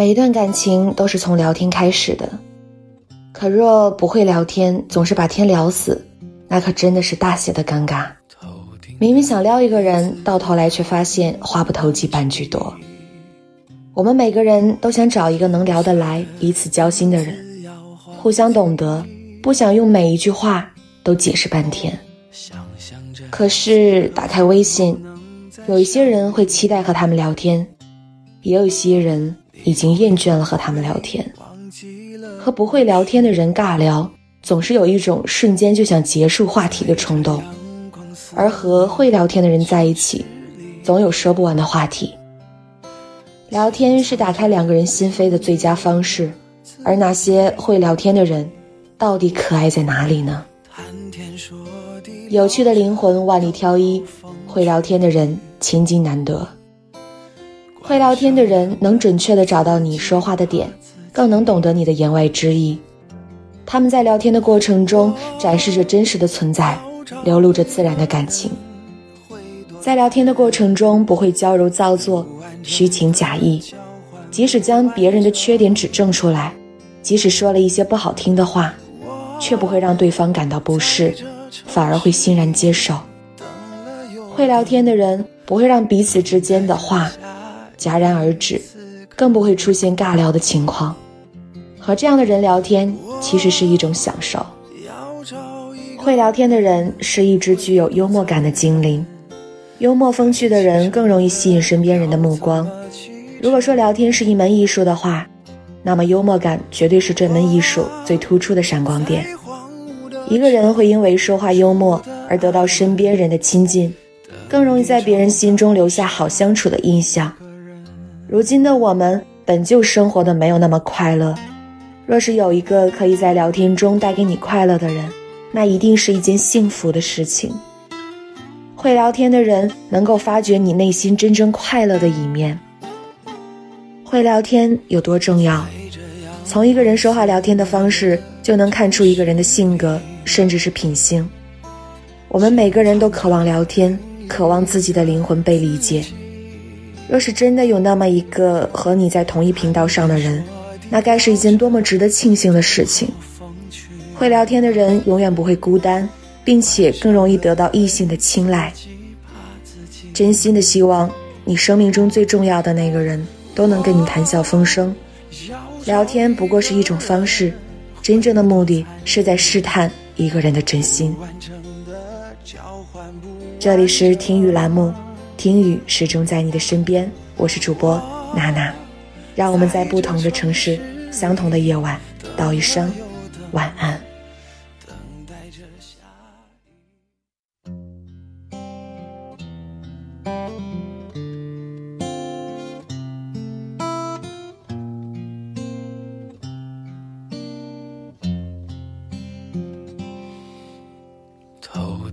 每一段感情都是从聊天开始的，可若不会聊天，总是把天聊死，那可真的是大写的尴尬。明明想撩一个人，到头来却发现话不投机半句多。我们每个人都想找一个能聊得来、彼此交心的人，互相懂得，不想用每一句话都解释半天。可是打开微信，有一些人会期待和他们聊天，也有一些人已经厌倦了和他们聊天。和不会聊天的人尬聊，总是有一种瞬间就想结束话题的冲动。而和会聊天的人在一起，总有说不完的话题。聊天是打开两个人心扉的最佳方式，而那些会聊天的人，到底可爱在哪里呢？有趣的灵魂万里挑一，会聊天的人千金难得。会聊天的人能准确地找到你说话的点，更能懂得你的言外之意。他们在聊天的过程中展示着真实的存在。流露着自然的感情，在聊天的过程中不会娇柔造作、虚情假意，即使将别人的缺点指正出来，即使说了一些不好听的话，却不会让对方感到不适，反而会欣然接受。会聊天的人不会让彼此之间的话戛然而止，更不会出现尬聊的情况。和这样的人聊天，其实是一种享受。会聊天的人是一只具有幽默感的精灵，幽默风趣的人更容易吸引身边人的目光。如果说聊天是一门艺术的话，那么幽默感绝对是这门艺术最突出的闪光点。一个人会因为说话幽默而得到身边人的亲近，更容易在别人心中留下好相处的印象。如今的我们本就生活的没有那么快乐，若是有一个可以在聊天中带给你快乐的人，那一定是一件幸福的事情。会聊天的人能够发掘你内心真正快乐的一面。会聊天有多重要？从一个人说话聊天的方式就能看出一个人的性格，甚至是品性。我们每个人都渴望聊天，渴望自己的灵魂被理解。若是真的有那么一个和你在同一频道上的人，那该是一件多么值得庆幸的事情。会聊天的人永远不会孤单，并且更容易得到异性的青睐。真心的希望你生命中最重要的那个人都能跟你谈笑风生。聊天不过是一种方式，真正的目的是在试探一个人的真心。这里是听雨栏目，听雨始终在你的身边，我是主播娜娜，让我们在不同的城市，相同的夜晚，道一声晚安。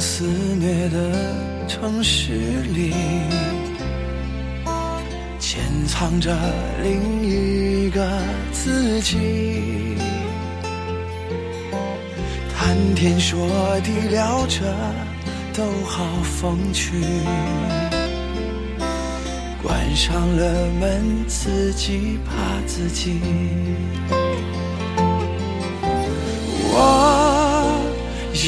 肆虐的城市里，潜藏着另一个自己。谈天说地聊着都好风趣，关上了门自己怕自己。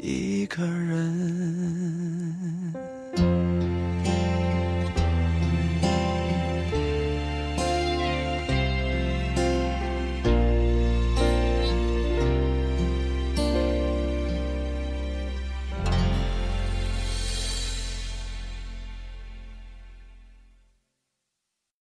一个人。